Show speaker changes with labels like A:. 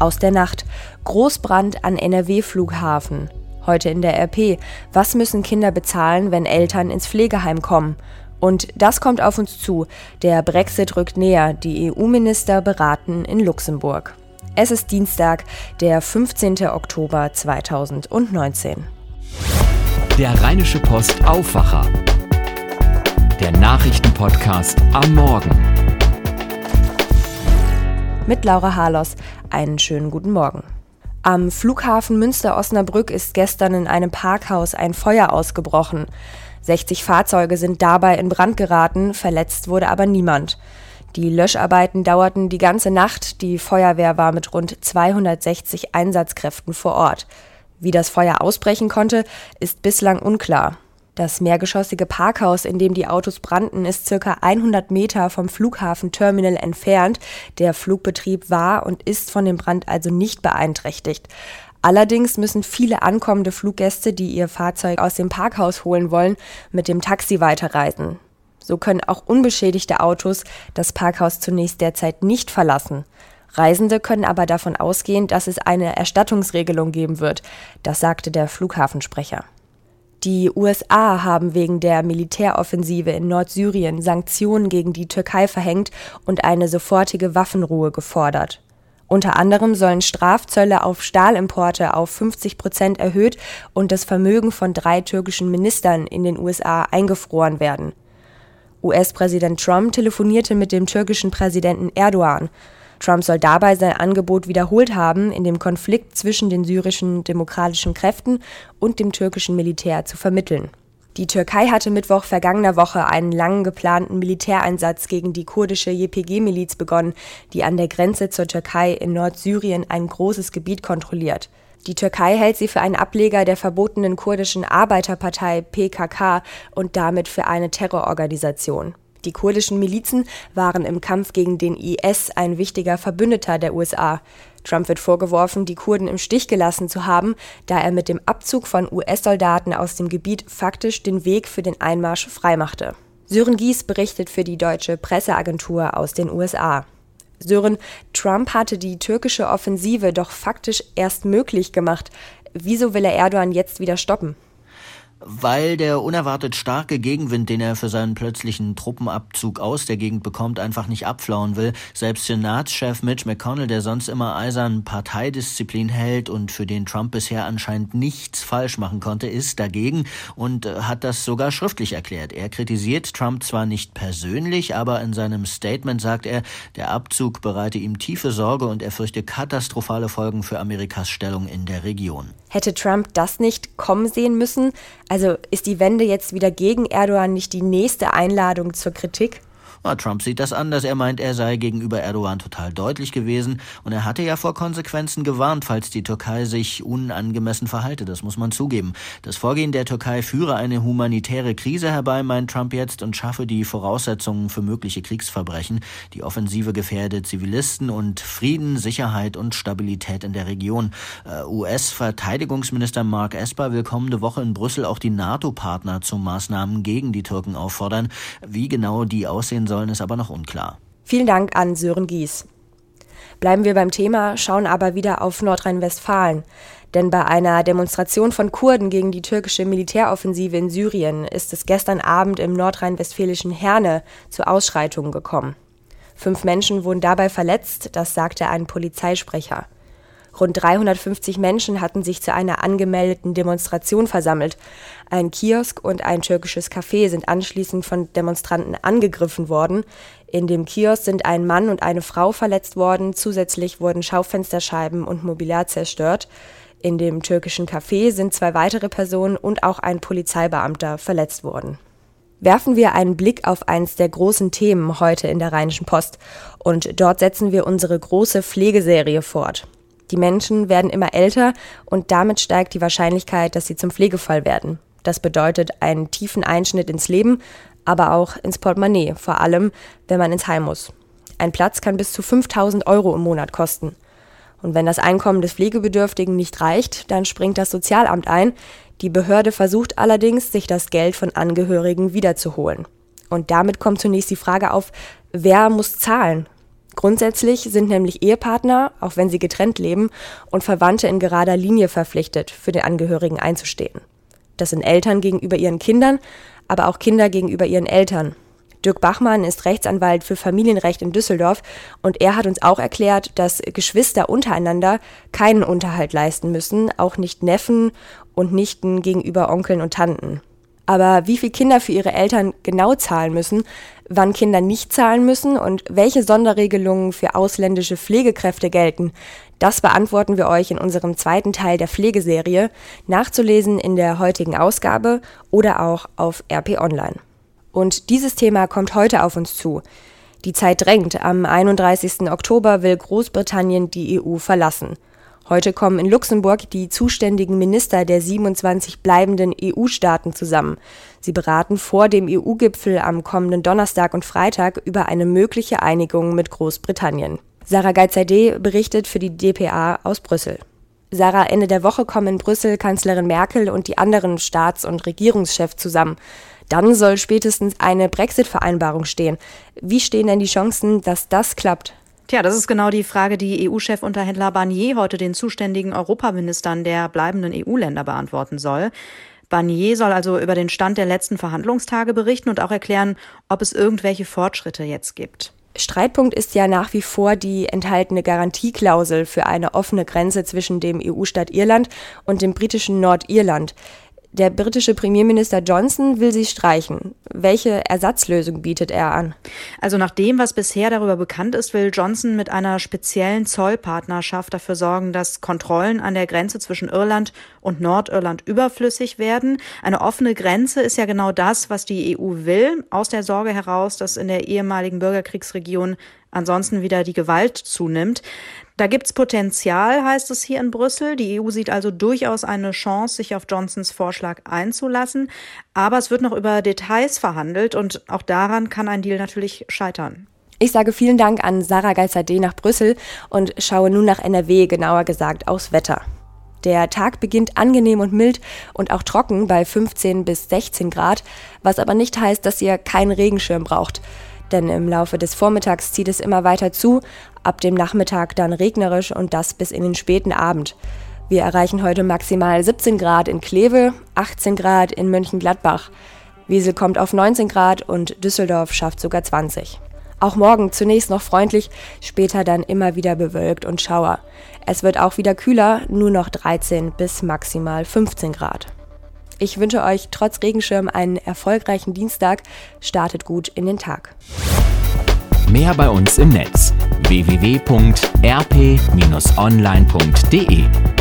A: Aus der Nacht. Großbrand an NRW-Flughafen. Heute in der RP. Was müssen Kinder bezahlen, wenn Eltern ins Pflegeheim kommen? Und das kommt auf uns zu. Der Brexit rückt näher. Die EU-Minister beraten in Luxemburg. Es ist Dienstag, der 15. Oktober 2019.
B: Der Rheinische Post Aufwacher. Der Nachrichtenpodcast am Morgen.
A: Mit Laura Harlos. Einen schönen guten Morgen. Am Flughafen Münster-Osnabrück ist gestern in einem Parkhaus ein Feuer ausgebrochen. 60 Fahrzeuge sind dabei in Brand geraten, verletzt wurde aber niemand. Die Löscharbeiten dauerten die ganze Nacht, die Feuerwehr war mit rund 260 Einsatzkräften vor Ort. Wie das Feuer ausbrechen konnte, ist bislang unklar. Das mehrgeschossige Parkhaus, in dem die Autos brannten, ist circa 100 Meter vom Flughafenterminal entfernt. Der Flugbetrieb war und ist von dem Brand also nicht beeinträchtigt. Allerdings müssen viele ankommende Fluggäste, die ihr Fahrzeug aus dem Parkhaus holen wollen, mit dem Taxi weiterreisen. So können auch unbeschädigte Autos das Parkhaus zunächst derzeit nicht verlassen. Reisende können aber davon ausgehen, dass es eine Erstattungsregelung geben wird. Das sagte der Flughafensprecher. Die USA haben wegen der Militäroffensive in Nordsyrien Sanktionen gegen die Türkei verhängt und eine sofortige Waffenruhe gefordert. Unter anderem sollen Strafzölle auf Stahlimporte auf 50 Prozent erhöht und das Vermögen von drei türkischen Ministern in den USA eingefroren werden. US-Präsident Trump telefonierte mit dem türkischen Präsidenten Erdogan. Trump soll dabei sein Angebot wiederholt haben, in dem Konflikt zwischen den syrischen demokratischen Kräften und dem türkischen Militär zu vermitteln. Die Türkei hatte Mittwoch vergangener Woche einen lang geplanten Militäreinsatz gegen die kurdische YPG-Miliz begonnen, die an der Grenze zur Türkei in Nordsyrien ein großes Gebiet kontrolliert. Die Türkei hält sie für einen Ableger der verbotenen kurdischen Arbeiterpartei PKK und damit für eine Terrororganisation. Die kurdischen Milizen waren im Kampf gegen den IS ein wichtiger Verbündeter der USA. Trump wird vorgeworfen, die Kurden im Stich gelassen zu haben, da er mit dem Abzug von US-Soldaten aus dem Gebiet faktisch den Weg für den Einmarsch freimachte. Sören Gies berichtet für die deutsche Presseagentur aus den USA. Sören, Trump hatte die türkische Offensive doch faktisch erst möglich gemacht. Wieso will er Erdogan jetzt wieder stoppen?
C: Weil der unerwartet starke Gegenwind, den er für seinen plötzlichen Truppenabzug aus der Gegend bekommt, einfach nicht abflauen will. Selbst Senatschef Mitch McConnell, der sonst immer eisern Parteidisziplin hält und für den Trump bisher anscheinend nichts falsch machen konnte, ist dagegen und äh, hat das sogar schriftlich erklärt. Er kritisiert Trump zwar nicht persönlich, aber in seinem Statement sagt er, der Abzug bereite ihm tiefe Sorge und er fürchte katastrophale Folgen für Amerikas Stellung in der Region.
A: Hätte Trump das nicht kommen sehen müssen? Also ist die Wende jetzt wieder gegen Erdogan nicht die nächste Einladung zur Kritik?
C: Na, Trump sieht das anders. Er meint, er sei gegenüber Erdogan total deutlich gewesen und er hatte ja vor Konsequenzen gewarnt, falls die Türkei sich unangemessen verhalte. Das muss man zugeben. Das Vorgehen der Türkei führe eine humanitäre Krise herbei, meint Trump jetzt, und schaffe die Voraussetzungen für mögliche Kriegsverbrechen. Die Offensive gefährde Zivilisten und Frieden, Sicherheit und Stabilität in der Region. Äh, US-Verteidigungsminister Mark Esper will kommende Woche in Brüssel auch die NATO-Partner zu Maßnahmen gegen die Türken auffordern. Wie genau die aussehen sollen, ist aber noch unklar.
A: Vielen Dank an Sören Gies. Bleiben wir beim Thema, schauen aber wieder auf Nordrhein-Westfalen. Denn bei einer Demonstration von Kurden gegen die türkische Militäroffensive in Syrien ist es gestern Abend im nordrhein-westfälischen Herne zu Ausschreitungen gekommen. Fünf Menschen wurden dabei verletzt, das sagte ein Polizeisprecher. Rund 350 Menschen hatten sich zu einer angemeldeten Demonstration versammelt. Ein Kiosk und ein türkisches Café sind anschließend von Demonstranten angegriffen worden. In dem Kiosk sind ein Mann und eine Frau verletzt worden. Zusätzlich wurden Schaufensterscheiben und Mobiliar zerstört. In dem türkischen Café sind zwei weitere Personen und auch ein Polizeibeamter verletzt worden. Werfen wir einen Blick auf eines der großen Themen heute in der Rheinischen Post und dort setzen wir unsere große Pflegeserie fort. Die Menschen werden immer älter und damit steigt die Wahrscheinlichkeit, dass sie zum Pflegefall werden. Das bedeutet einen tiefen Einschnitt ins Leben, aber auch ins Portemonnaie, vor allem wenn man ins Heim muss. Ein Platz kann bis zu 5000 Euro im Monat kosten. Und wenn das Einkommen des Pflegebedürftigen nicht reicht, dann springt das Sozialamt ein. Die Behörde versucht allerdings, sich das Geld von Angehörigen wiederzuholen. Und damit kommt zunächst die Frage auf, wer muss zahlen? Grundsätzlich sind nämlich Ehepartner, auch wenn sie getrennt leben, und Verwandte in gerader Linie verpflichtet, für den Angehörigen einzustehen. Das sind Eltern gegenüber ihren Kindern, aber auch Kinder gegenüber ihren Eltern. Dirk Bachmann ist Rechtsanwalt für Familienrecht in Düsseldorf und er hat uns auch erklärt, dass Geschwister untereinander keinen Unterhalt leisten müssen, auch nicht Neffen und Nichten gegenüber Onkeln und Tanten. Aber wie viel Kinder für ihre Eltern genau zahlen müssen, wann Kinder nicht zahlen müssen und welche Sonderregelungen für ausländische Pflegekräfte gelten, das beantworten wir euch in unserem zweiten Teil der Pflegeserie, nachzulesen in der heutigen Ausgabe oder auch auf RP Online. Und dieses Thema kommt heute auf uns zu. Die Zeit drängt. Am 31. Oktober will Großbritannien die EU verlassen. Heute kommen in Luxemburg die zuständigen Minister der 27 bleibenden EU-Staaten zusammen. Sie beraten vor dem EU-Gipfel am kommenden Donnerstag und Freitag über eine mögliche Einigung mit Großbritannien. Sarah Geizadeh berichtet für die dpa aus Brüssel. Sarah, Ende der Woche kommen in Brüssel Kanzlerin Merkel und die anderen Staats- und Regierungschefs zusammen. Dann soll spätestens eine Brexit-Vereinbarung stehen. Wie stehen denn die Chancen, dass das klappt?
D: Tja, das ist genau die Frage, die EU-Chefunterhändler Barnier heute den zuständigen Europaministern der bleibenden EU-Länder beantworten soll. Barnier soll also über den Stand der letzten Verhandlungstage berichten und auch erklären, ob es irgendwelche Fortschritte jetzt gibt.
A: Streitpunkt ist ja nach wie vor die enthaltene Garantieklausel für eine offene Grenze zwischen dem EU-Staat Irland und dem britischen Nordirland. Der britische Premierminister Johnson will sie streichen. Welche Ersatzlösung bietet er an?
D: Also nach dem, was bisher darüber bekannt ist, will Johnson mit einer speziellen Zollpartnerschaft dafür sorgen, dass Kontrollen an der Grenze zwischen Irland und Nordirland überflüssig werden. Eine offene Grenze ist ja genau das, was die EU will, aus der Sorge heraus, dass in der ehemaligen Bürgerkriegsregion ansonsten wieder die Gewalt zunimmt. Da gibt's Potenzial, heißt es hier in Brüssel. Die EU sieht also durchaus eine Chance, sich auf Johnsons Vorschlag einzulassen. Aber es wird noch über Details verhandelt und auch daran kann ein Deal natürlich scheitern.
A: Ich sage vielen Dank an Sarah Geizadeh nach Brüssel und schaue nun nach NRW, genauer gesagt aufs Wetter. Der Tag beginnt angenehm und mild und auch trocken bei 15 bis 16 Grad, was aber nicht heißt, dass ihr keinen Regenschirm braucht denn im Laufe des Vormittags zieht es immer weiter zu, ab dem Nachmittag dann regnerisch und das bis in den späten Abend. Wir erreichen heute maximal 17 Grad in Kleve, 18 Grad in Mönchengladbach. Wiesel kommt auf 19 Grad und Düsseldorf schafft sogar 20. Auch morgen zunächst noch freundlich, später dann immer wieder bewölkt und Schauer. Es wird auch wieder kühler, nur noch 13 bis maximal 15 Grad. Ich wünsche euch trotz Regenschirm einen erfolgreichen Dienstag. Startet gut in den Tag.
B: Mehr bei uns im Netz www.rp-online.de